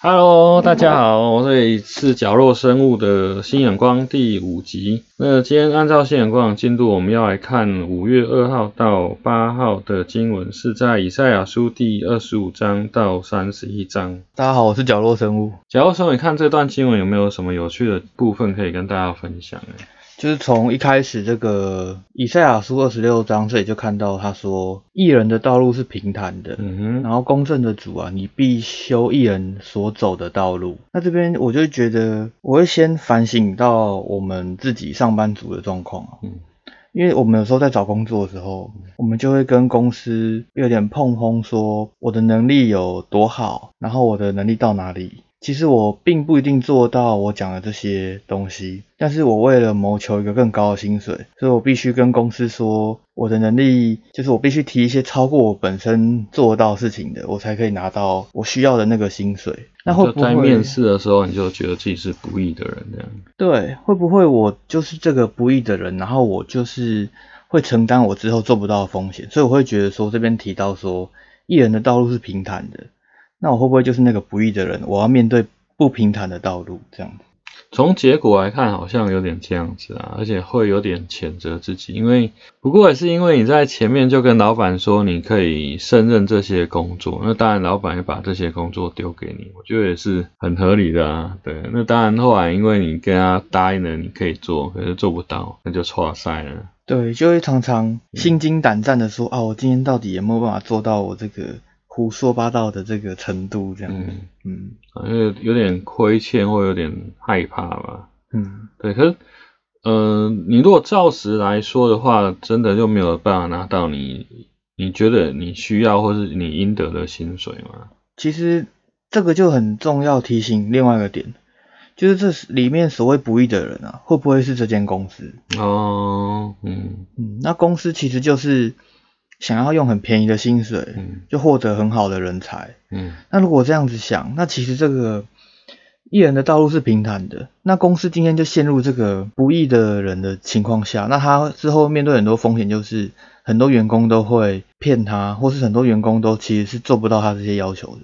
Hello，大家好，我这里是角落生物的新眼光第五集。那今天按照新眼光的进度，我们要来看五月二号到八号的经文，是在以赛亚书第二十五章到三十一章。大家好，我是角落生物。角落生物，你看这段经文有没有什么有趣的部分可以跟大家分享呢？就是从一开始这个以赛亚书二十六章这里就看到他说，艺人的道路是平坦的，嗯哼，然后公正的主啊，你必修艺人所走的道路。那这边我就觉得，我会先反省到我们自己上班族的状况啊，嗯因为我们有时候在找工作的时候，我们就会跟公司有点碰轰，说我的能力有多好，然后我的能力到哪里。其实我并不一定做到我讲的这些东西，但是我为了谋求一个更高的薪水，所以我必须跟公司说我的能力，就是我必须提一些超过我本身做到事情的，我才可以拿到我需要的那个薪水。那会不会在面试的时候，你就觉得自己是不义的人这样？对，会不会我就是这个不义的人，然后我就是会承担我之后做不到的风险，所以我会觉得说这边提到说艺人的道路是平坦的，那我会不会就是那个不义的人？我要面对不平坦的道路这样子。从结果来看，好像有点这样子啊，而且会有点谴责自己，因为不过也是因为你在前面就跟老板说你可以胜任这些工作，那当然老板也把这些工作丢给你，我觉得也是很合理的啊。对，那当然后来因为你跟他答应了你可以做，可是做不到，那就错赛了。对，就会常常心惊胆战的说啊，我今天到底有没有办法做到我这个胡说八道的这个程度这样子？嗯嗯啊，因为有点亏欠或有点害怕吧。嗯对，可是，呃，你如果照实来说的话，真的就没有办法拿到你你觉得你需要或是你应得的薪水吗？其实这个就很重要提醒另外一个点，就是这里面所谓不义的人啊，会不会是这间公司？哦，嗯嗯，那公司其实就是想要用很便宜的薪水，嗯就获得很好的人才。嗯那如果这样子想，那其实这个艺人的道路是平坦的，那公司今天就陷入这个不义的人的情况下，那他之后面对很多风险，就是很多员工都会骗他，或是很多员工都其实是做不到他这些要求的。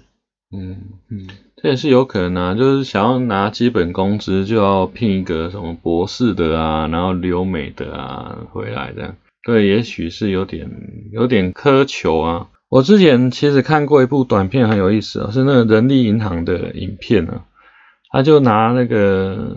嗯，嗯，这也是有可能啊，就是想要拿基本工资，就要聘一个什么博士的啊，然后留美的啊回来这样。对，也许是有点有点苛求啊。我之前其实看过一部短片，很有意思啊，是那个人力银行的影片啊，他就拿那个，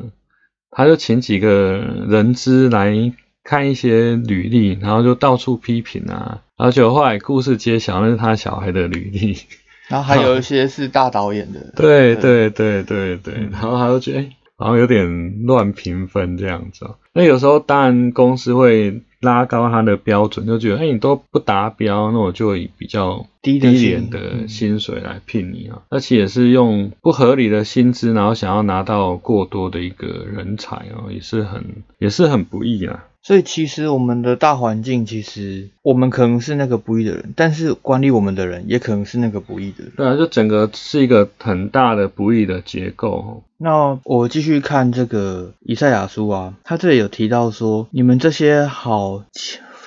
他就请几个人资来看一些履历，然后就到处批评啊，然后结果后来故事揭晓，那是他小孩的履历。然后还有一些是大导演的，对对对对对，嗯然后他就觉得，哎、然后有点乱评分这样子、哦。那有时候当然公司会拉高他的标准，就觉得，哎、你都不达标，那我就以比较低廉的薪水来聘你啊。而且也是用不合理的薪资，然后想要拿到过多的一个人才哦，也是很也是很不易啊。所以其实我们的大环境，其实我们可能是那个不义的人，但是管理我们的人也可能是那个不义的人。对啊，就整个是一个很大的不义的结构哦。那我继续看这个以赛亚书啊，他这里有提到说，你们这些好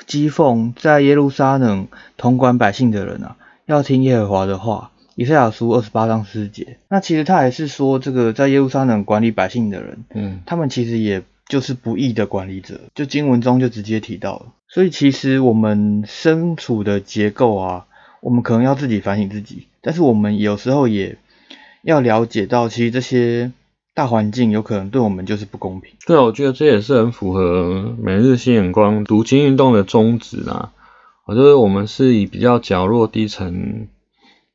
讥讽在耶路撒冷统管百姓的人啊，要听耶和华的话。以赛亚书二十八章四节，那其实他还是说，这个在耶路撒冷管理百姓的人，嗯他们其实也就是不义的管理者，就经文中就直接提到了。所以其实我们身处的结构啊，我们可能要自己反省自己，但是我们有时候也要了解到，其实这些大环境有可能对我们就是不公平。对，我觉得这也是很符合每日新眼光读经运动的宗旨啊。我觉得我们是以比较角落低层、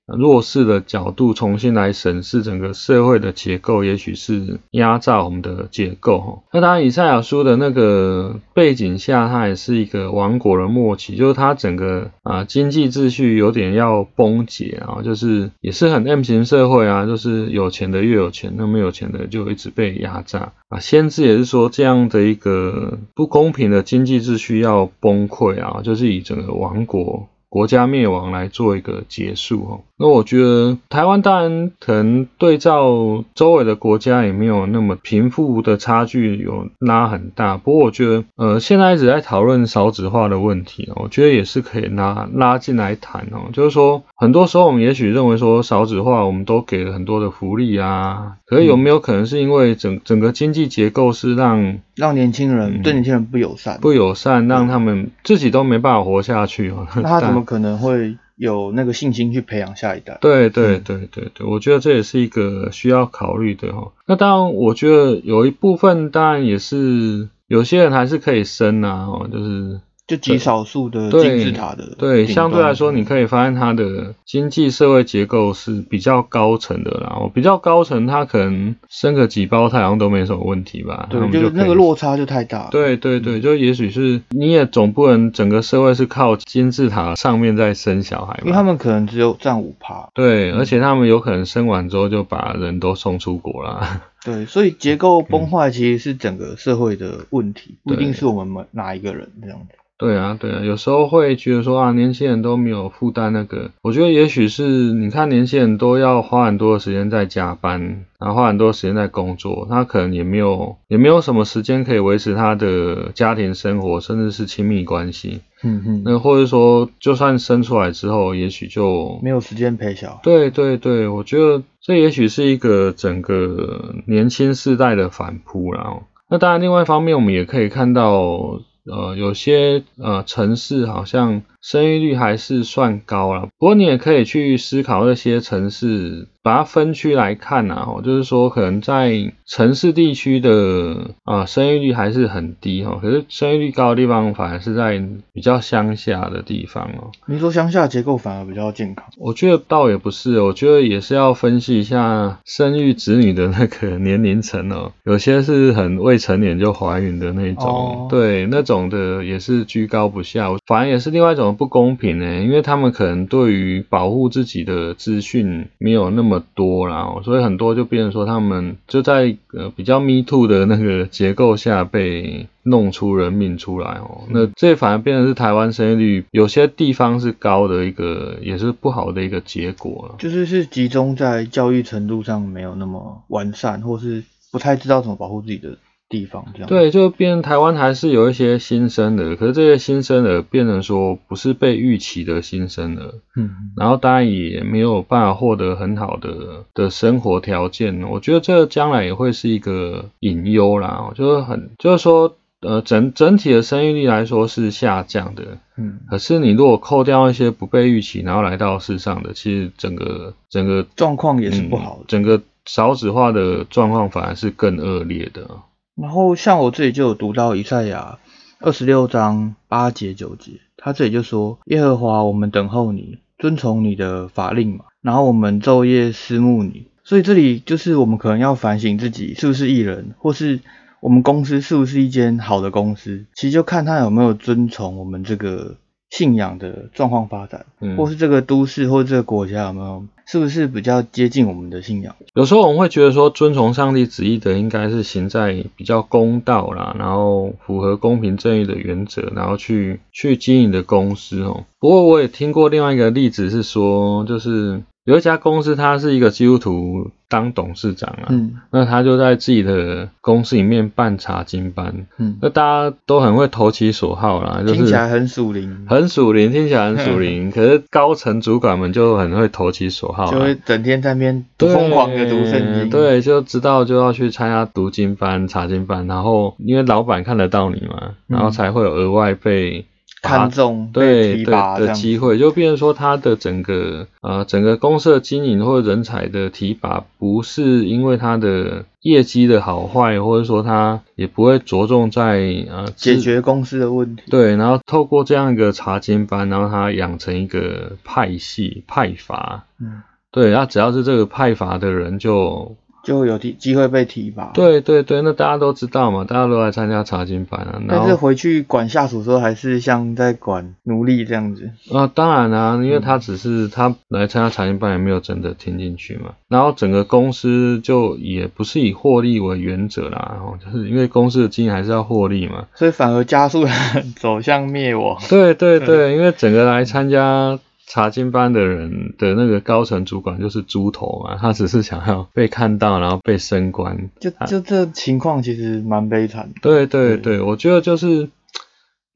弱势的角度重新来审视整个社会的结构，也许是压榨我们的结构哈。那当然，以赛亚书的那个背景下，它也是一个王国的末期，就是它整个啊经济秩序有点要崩解啊，就是也是很 M 型社会啊，就是有钱的越有钱，那没有钱的就一直被压榨啊。先知也是说这样的一个不公平的经济秩序要崩溃啊，就是以整个王国。国家灭亡来做一个结束哦。那我觉得台湾当然可能对照周围的国家也没有那么贫富的差距有拉很大，不过我觉得呃现在一直在讨论少子化的问题，我觉得也是可以拉拉进来谈哦，就是说很多时候我们也许认为说少子化我们都给了很多的福利啊，可是有没有可能是因为整整个经济结构是让让年轻人对年轻人不友善，不友善，让他们自己都没办法活下去哦，那他怎么可能会？有那个信心去培养下一代。对对对对对，我觉得这也是一个需要考虑的哈。那当然，我觉得有一部分当然也是有些人还是可以生啊，就是。就极少数的金字塔的，对，相对来说，你可以发现它的经济社会结构是比较高层的啦。比较高层，它可能生个几胞胎好像都没什么问题吧？对，就那个落差就太大。对对对，就也许是你也总不能整个社会是靠金字塔上面在生小孩，因为他们可能只有占五趴。对，而且他们有可能生完之后就把人都送出国了。对，所以结构崩坏其实是整个社会的问题，不一定是我们哪一个人这样子。对啊，对啊，有时候会觉得说啊，年轻人都没有负担那个，我觉得也许是你看年轻人都要花很多的时间在加班，然后花很多时间在工作，他可能也没有也没有什么时间可以维持他的家庭生活，甚至是亲密关系。嗯嗯。那或者说，就算生出来之后，也许就没有时间陪小孩。对对对，我觉得这也许是一个整个年轻世代的反扑啦。那当然，另外一方面，我们也可以看到。呃，有些呃城市好像生育率还是算高了，不过你也可以去思考那些城市。把它分区来看呐，哦，就是说可能在城市地区的啊生育率还是很低哈，可是生育率高的地方反而是在比较乡下的地方哦。你说乡下结构反而比较健康？我觉得倒也不是，我觉得也是要分析一下生育子女的那个年龄层哦，有些是很未成年就怀孕的那种，对，那种的也是居高不下，反而也是另外一种不公平呢，因为他们可能对于保护自己的资讯没有那么。多啦，所以很多就变成说他们就在呃比较 me too 的那个结构下被弄出人命出来哦，那这反而变成是台湾生育率有些地方是高的一个，也是不好的一个结果了。就是是集中在教育程度上没有那么完善，或是不太知道怎么保护自己的。地方这样对，就变台湾还是有一些新生的，可是这些新生儿变成说不是被预期的新生儿，嗯，然后当然也没有办法获得很好的的生活条件，我觉得这将来也会是一个隐忧啦，就是很就是说呃整整体的生育率来说是下降的，嗯，可是你如果扣掉一些不被预期然后来到世上的，其实整个整个状况也是不好，整个少子化的状况反而是更恶劣的。然后像我这里就有读到以赛亚二十六章八节九节，他这里就说：耶和华，我们等候你，遵从你的法令嘛。然后我们昼夜思慕你。所以这里就是我们可能要反省自己是不是艺人，或是我们公司是不是一间好的公司。其实就看他有没有遵从我们这个。信仰的状况发展，或是这个都市或这个国家有没有，是不是比较接近我们的信仰？有时候我们会觉得说，遵从上帝旨意的应该是行在比较公道啦，然后符合公平正义的原则，然后去去经营的公司哦。不过我也听过另外一个例子是说，就是。有一家公司，他是一个基督徒当董事长啊，那他就在自己的公司里面办查经班，那大家都很会投其所好啦，听起来很属灵，很属灵，听起来很属灵，可是高层主管们就很会投其所好，就会整天在那边疯狂的读圣经，对，就知道就要去参加读经班、查经班，然后因为老板看得到你嘛，然后才会有额外被。看重对对的机会，就变成说他的整个呃整个公司的经营或者人才的提拔，不是因为他的业绩的好坏，或者说他也不会着重在呃解决公司的问题。对，然后透过这样一个查经班，然后他养成一个派系派阀，嗯，对，然后只要是这个派阀的人就。就有机机会被提拔。对对对，那大家都知道嘛，大家都来参加查经班啊。但是回去管下属时候，还是像在管奴隶这样子。啊，当然啊，因为他只是他来参加查经班，也没有真的听进去嘛。然后整个公司就也不是以获利为原则啦，然后就是因为公司的经营还是要获利嘛，所以反而加速 走向灭亡。对对对，因为整个来参加。查经班的人的那个高层主管就是猪头嘛，他只是想要被看到，然后被升官。就就这情况其实蛮悲惨的。对对对，我觉得就是。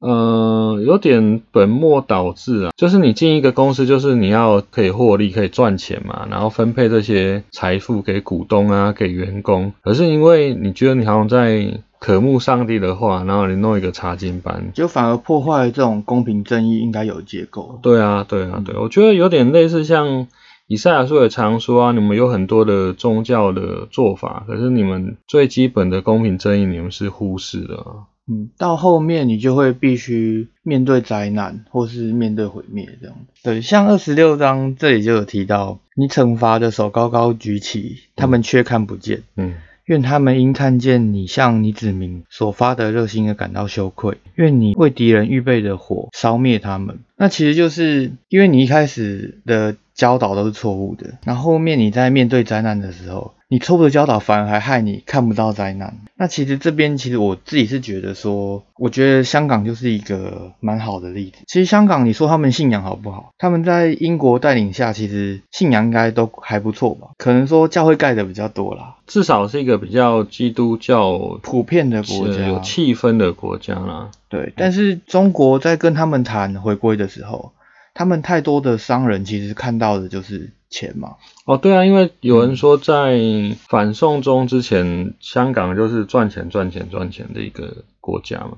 呃，有点本末倒置啊，就是你进一个公司，就是你要可以获利、可以赚钱嘛，然后分配这些财富给股东啊、给员工。可是因为你觉得你好像在渴慕上帝的话，然后你弄一个查经班，就反而破坏了这种公平正义应该有的结构。对啊，对啊，对，我觉得有点类似像以赛亚书也常说啊，你们有很多的宗教的做法，可是你们最基本的公平正义，你们是忽视的啊。嗯，到后面你就会必须面对灾难，或是面对毁灭这样。对，像二十六章这里就有提到，你惩罚的手高高举起，他们却看不见。嗯，愿他们因看见你向你子民所发的热心而感到羞愧。愿你为敌人预备的火烧灭他们。那其实就是因为你一开始的教导都是错误的，然后后面你在面对灾难的时候。你错误的教导反而还害你看不到灾难。那其实这边其实我自己是觉得说，我觉得香港就是一个蛮好的例子。其实香港你说他们信仰好不好？他们在英国带领下，其实信仰应该都还不错吧？可能说教会盖的比较多啦，至少是一个比较基督教普遍的国家，有气氛的国家啦。对，但是中国在跟他们谈回归的时候，他们太多的商人其实看到的就是钱嘛。哦，对啊，因为有人说在反送中之前，香港就是赚钱、赚钱、赚钱的一个国家嘛。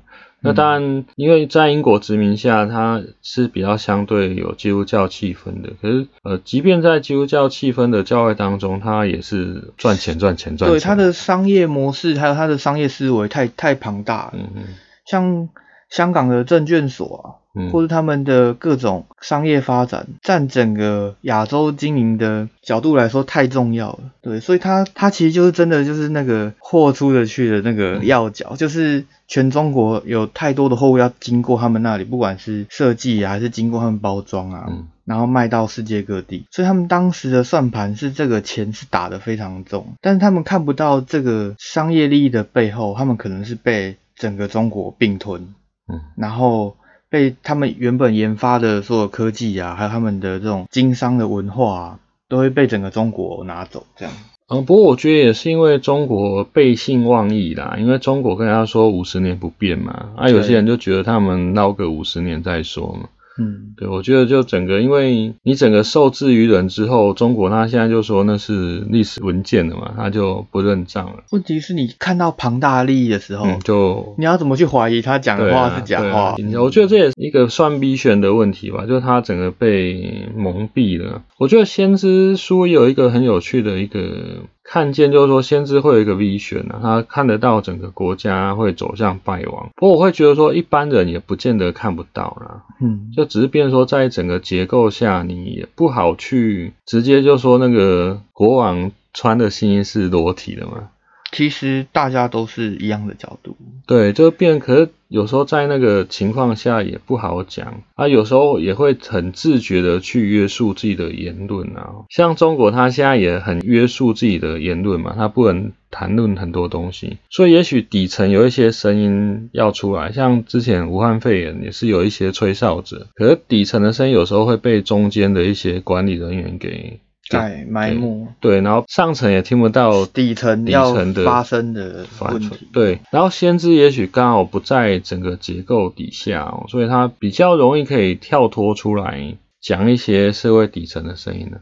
那当然，因为在英国殖民下，它是比较相对有基督教气氛的。可是，呃，即便在基督教气氛的教会当中，它也是赚钱、赚钱、赚钱。对，它的商业模式还有它的商业思维太太庞大了。嗯嗯。像香港的证券所啊。或者他们的各种商业发展，占整个亚洲经营的角度来说太重要了，对，所以它它其实就是真的就是那个货出得去的那个要角，就是全中国有太多的货物要经过他们那里，不管是设计啊，还是经过他们包装啊，然后卖到世界各地，所以他们当时的算盘是这个钱是打得非常重，但是他们看不到这个商业利益的背后，他们可能是被整个中国并吞，嗯，然后。被他们原本研发的所有科技啊，还有他们的这种经商的文化啊，都会被整个中国拿走，这样。嗯，不过我觉得也是因为中国背信忘义啦，因为中国跟他说五十年不变嘛，啊，有些人就觉得他们闹个五十年再说嘛。嗯，对，我觉得就整个，因为你整个受制于人之后，中国他现在就说那是历史文件了嘛，他就不认账了。问题是你看到庞大利益的时候，就你要怎么去怀疑他讲的话是假话？我觉得这也是一个算逼选的问题吧，就是他整个被蒙蔽了。我觉得先知书有一个很有趣的一个。看见就是说，先知会有一个 V 选啊，他看得到整个国家会走向败亡。不过我会觉得说，一般人也不见得看不到啦。嗯，就只是变说，在整个结构下，你也不好去直接就说那个国王穿的新衣是裸体的嘛。其实大家都是一样的角度，对，就变。可是有时候在那个情况下也不好讲啊，有时候也会很自觉的去约束自己的言论啊。像中国，他现在也很约束自己的言论嘛，他不能谈论很多东西。所以也许底层有一些声音要出来，像之前武汉肺炎也是有一些吹哨者，可是底层的声音有时候会被中间的一些管理人员给。盖埋没，对，然后上层也听不到底层底层的发生的问题，对，然后先知也许刚好不在整个结构底下，所以他比较容易可以跳脱出来讲一些社会底层的声音的。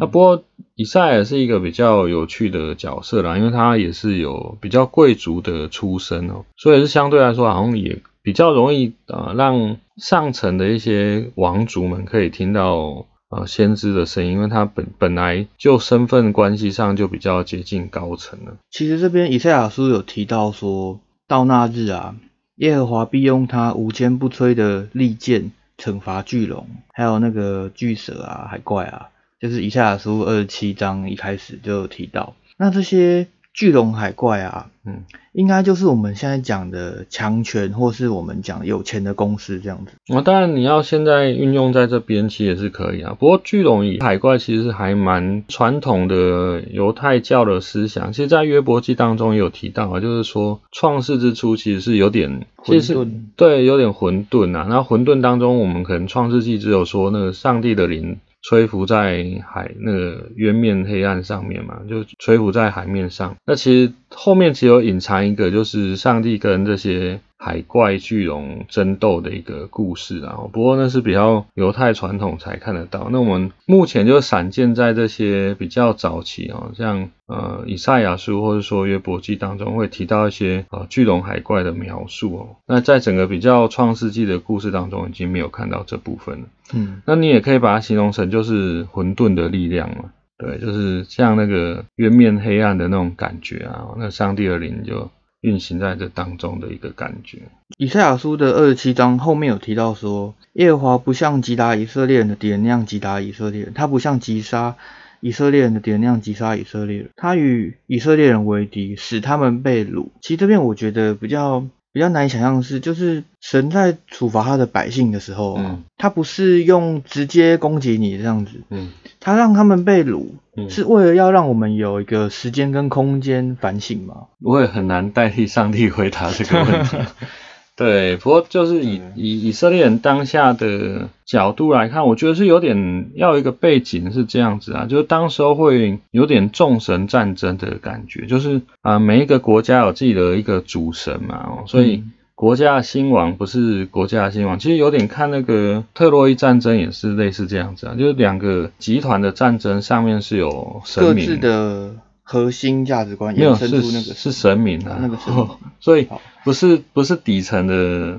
那不过以赛也是一个比较有趣的角色啦，因为他也是有比较贵族的出身哦，所以是相对来说好像也比较容易呃让上层的一些王族们可以听到。呃，先知的声音，因为他本本来就身份关系上就比较接近高层了。其实这边以赛亚书有提到说，到那日啊，耶和华必用他无坚不摧的利剑惩罚巨龙，还有那个巨蛇啊、海怪啊，就是以赛亚书二十七章一开始就有提到。那这些巨龙海怪啊，嗯，应该就是我们现在讲的强权，或是我们讲有钱的公司这样子。啊，当然你要现在运用在这边，其实也是可以啊。不过巨龙与海怪其实还蛮传统的犹太教的思想，其实，在约伯记当中也有提到啊，就是说创世之初其实是有点其实是混沌对，有点混沌啊。那混沌当中，我们可能创世纪只有说那个上帝的灵吹拂在海那个渊面黑暗上面嘛，就吹拂在海面上。那其实后面其实有隐藏一个，就是上帝跟这些海怪巨龙争斗的一个故事啊。不过那是比较犹太传统才看得到。那我们目前就散见在这些比较早期哦，像呃以赛亚书或者说约伯记当中会提到一些呃巨龙海怪的描述哦。那在整个比较创世纪的故事当中，已经没有看到这部分了。嗯，那你也可以把它形容成就是混沌的力量嘛，对，就是像那个渊面黑暗的那种感觉啊，那上帝的灵就运行在这当中的一个感觉。以赛亚书的二十七章后面有提到说，耶和华不像击打以色列人的敌人那样击打以色列人，他不像击杀以色列人的敌人那样击杀以色列人，他与以色列人为敌，使他们被掳。其实这边我觉得比较比较难以想象的是，就是神在处罚他的百姓的时候啊，嗯他不是用直接攻击你这样子，嗯他让他们被掳，嗯，是为了要让我们有一个时间跟空间反省吗。我也很难代替上帝回答这个问题。对，不过就是以以以色列人当下的角度来看，我觉得是有点要一个背景是这样子啊，就是当时候会有点众神战争的感觉，就是啊、每一个国家有自己的一个主神嘛，哦，所以嗯。国家的兴亡不是国家的兴亡，其实有点看那个特洛伊战争也是类似这样子啊，就是两个集团的战争上面是有神明。各自的核心价值观没有衍生出是那个是神明啊，那个神明所以不是不是底层的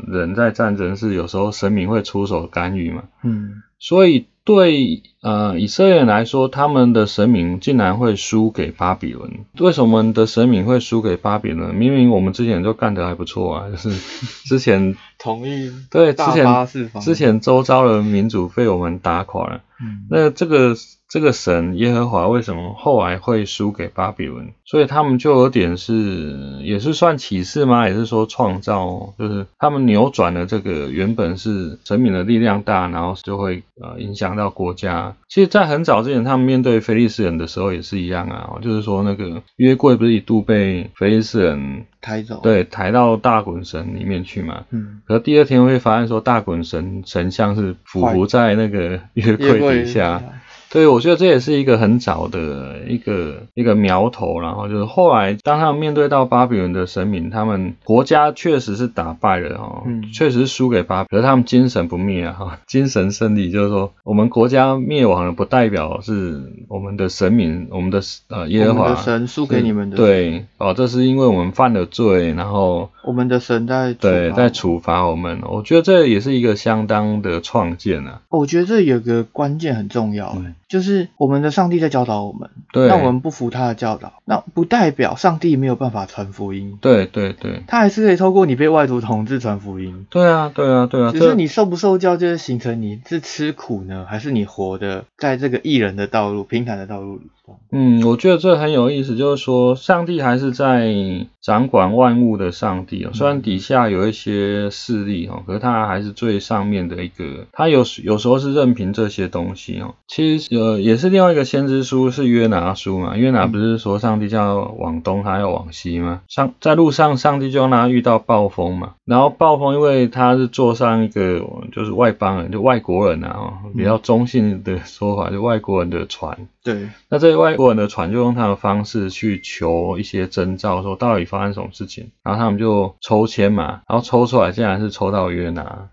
人在战争，是有时候神明会出手干预嘛。嗯所以对呃以色列人来说，他们的神明竟然会输给巴比伦。为什么我们的神明会输给巴比伦？明明我们之前就干得还不错啊，就是 之前同意对之前之前周遭的民主被我们打垮了。嗯那这个这个神耶和华为什么后来会输给巴比伦？所以他们就有点是也是算启示吗？也是说创造，就是他们扭转了这个原本是神明的力量大，然后就会呃影响到国家。其实，在很早之前，他们面对菲利斯人的时候也是一样啊，就是说那个约柜不是一度被菲利斯人抬走对抬到大滚神里面去嘛？嗯可第二天会发现说大滚神神像是匍匐在那个约柜底下。对，我觉得这也是一个很早的一个一个苗头，然后就是后来当他们面对到巴比伦的神明，他们国家确实是打败了哦，嗯。确实是输给巴比伦，可是他们精神不灭啊，哈，精神胜利，就是说我们国家灭亡了，不代表是我们的神明，我们的呃耶和华的神输给你们的对哦，这是因为我们犯了罪，然后我们的神在对在处罚我们，我觉得这也是一个相当的创建啊，我觉得这有个关键很重要，嗯就是我们的上帝在教导我们，对，那我们不服他的教导，那不代表上帝没有办法传福音，对对对他还是可以透过你被外族统治传福音。对啊对啊对啊，只是你受不受教，就是形成你是吃苦呢，还是你活的在这个艺人的道路、平坦的道路里。嗯，我觉得这很有意思，就是说，上帝还是在掌管万物的上帝哦。虽然底下有一些势力哦，可是他还是最上面的一个。他有时有时候是任凭这些东西哦。其实呃，也是另外一个先知书是约拿书嘛。约拿不是说上帝叫往东，他要往西吗？上在路上，上帝就让他遇到暴风嘛。然后暴风因为他是坐上一个就是外邦人，就外国人啊，哦比较中性的说法，就外国人的船。对，那这些外国人的船就用他们的方式去求一些征兆，说到底发生什么事情，然后他们就抽签嘛，然后抽出来竟然是抽到约拿，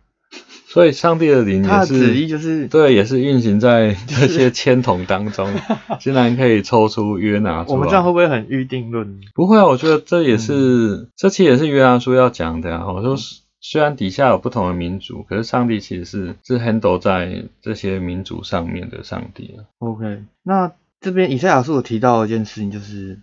所以上帝的灵也是就是对，也是运行在这些签筒当中，竟然可以抽出约拿出我们这样会。不会很预定论？不会啊，我觉得这也是、这期也是约拿书要讲的啊。我说虽然底下有不同的民族，可是上帝其实是是 handle 在这些民族上面的上帝啊。OK，那这边以赛亚书有提到一件事情，就是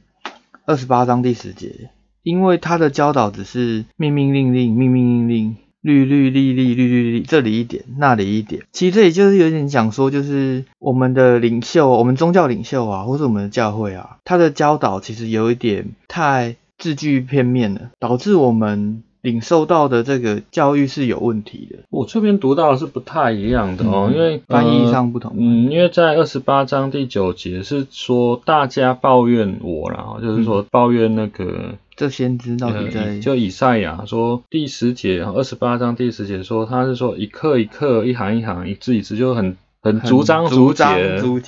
二十八章第十节，因为他的教导只是命命令令、命命令令，绿绿绿绿绿绿绿，这里一点那里一点。其实这里就是有点讲说，就是我们的领袖，我们宗教领袖啊，或是我们的教会啊，他的教导其实有一点太字句片面了，导致我们。领受到的这个教育是有问题的。我这边读到的是不太一样的哦，因为翻译上不同。嗯，因为在二十八章第九节是说大家抱怨我然后就是说抱怨那个这先知到底在就以赛亚说第十节二十八章第十节说他是说一刻一刻一行一行一字一字就很。很逐章逐节，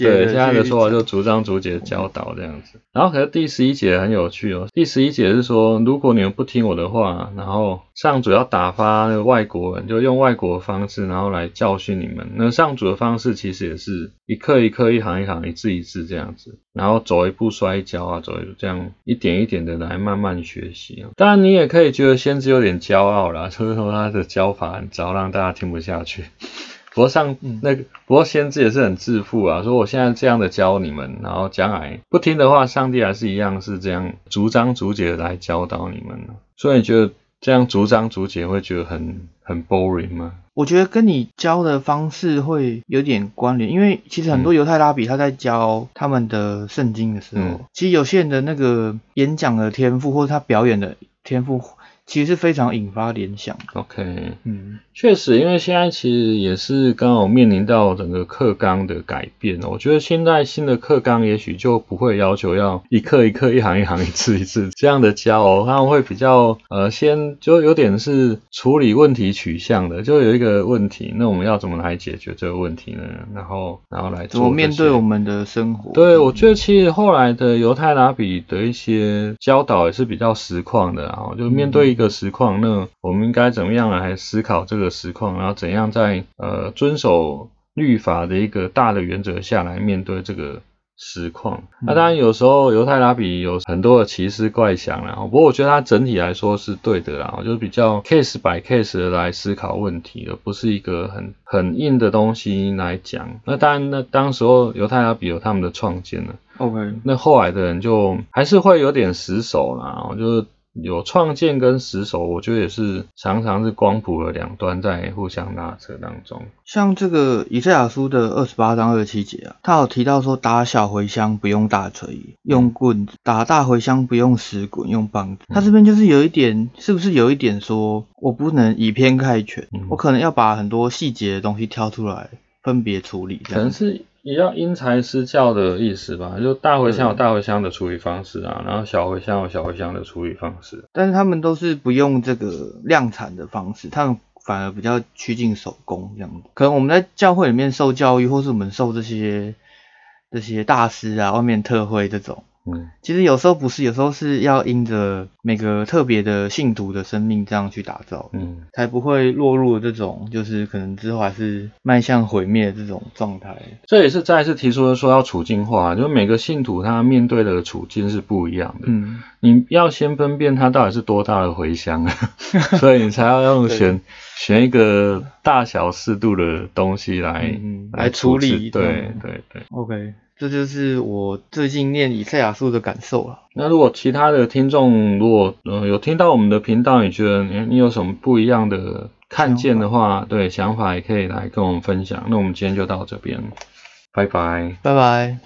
对，现在的说法就逐章逐节教导这样子。然后可是第十一节很有趣哦，第十一节是说，如果你们不听我的话，然后上主要打发那外国人，就用外国的方式，然后来教训你们。那上主的方式其实也是一刻一刻、一行一行、一字一字这样子，然后走一步摔跤啊，走一步这样一点一点的来慢慢学习。当然你也可以觉得先知有点骄傲啦，就是说他的教法很糟，让大家听不下去。不过上那个，不过先知也是很自负啊，说我现在这样的教你们，然后将来不听的话，上帝还是一样是这样逐章逐节来教导你们。所以你觉得这样逐章逐节会觉得很很 boring 吗？我觉得跟你教的方式会有点关联，因为其实很多犹太拉比他在教他们的圣经的时候，其实有些人的那个演讲的天赋或者他表演的天赋。其实是非常引发联想。OK，嗯，确实，因为现在其实也是刚好面临到整个课纲的改变。我觉得现在新的课纲也许就不会要求要一课一课、一行一行、一次一次这样的教哦，他们会比较呃先就有点是处理问题取向的，就有一个问题，那我们要怎么来解决这个问题呢？然后然后来怎么面对我们的生活。对，我觉得其实后来的犹太拉比的一些教导也是比较实况的，然后就面对一个。个实况，那我们应该怎么样来思考这个实况？然后怎样在呃遵守律法的一个大的原则下来面对这个实况？那当然有时候犹太拉比有很多的奇思怪想啦，不过我觉得它整体来说是对的啦，就是比较 case by case 的来思考问题，而不是一个很很硬的东西来讲。那当然，那当时候犹太拉比有他们的创建了，OK，那后来的人就还是会有点死守啦，就是。有创建跟死守，我觉得也是常常是光谱的两端在互相拉扯当中。像这个以赛亚书的二十八章二十七节啊，他有提到说打小茴香不用大锤，用棍子打大茴香不用石滚，用棒子。他这边就是有一点，是不是有一点说我不能以偏概全，我可能要把很多细节的东西挑出来分别处理，可能是。也要因材施教的意思吧，就大茴香有大茴香的处理方式啊，然后小茴香有小茴香的处理方式。但是他们都是不用这个量产的方式，他们反而比较趋近手工这样子。可能我们在教会里面受教育，或是我们受这些这些大师啊，外面特会这种。嗯，其实有时候不是，有时候是要因着每个特别的信徒的生命这样去打造，嗯，才不会落入这种就是可能之后还是迈向毁灭这种状态。这也是再一次提出说要处境化，就是每个信徒他面对的处境是不一样的，嗯，你要先分辨他到底是多大的回响，所以你才要用选选一个大小适度的东西来来处理，对对对，OK。这就是我最近念以赛亚书的感受了。那如果其他的听众如果呃有听到我们的频道，你觉得你你有什么不一样的看见的话，对想法也可以来跟我们分享。那我们今天就到这边，拜拜，拜拜。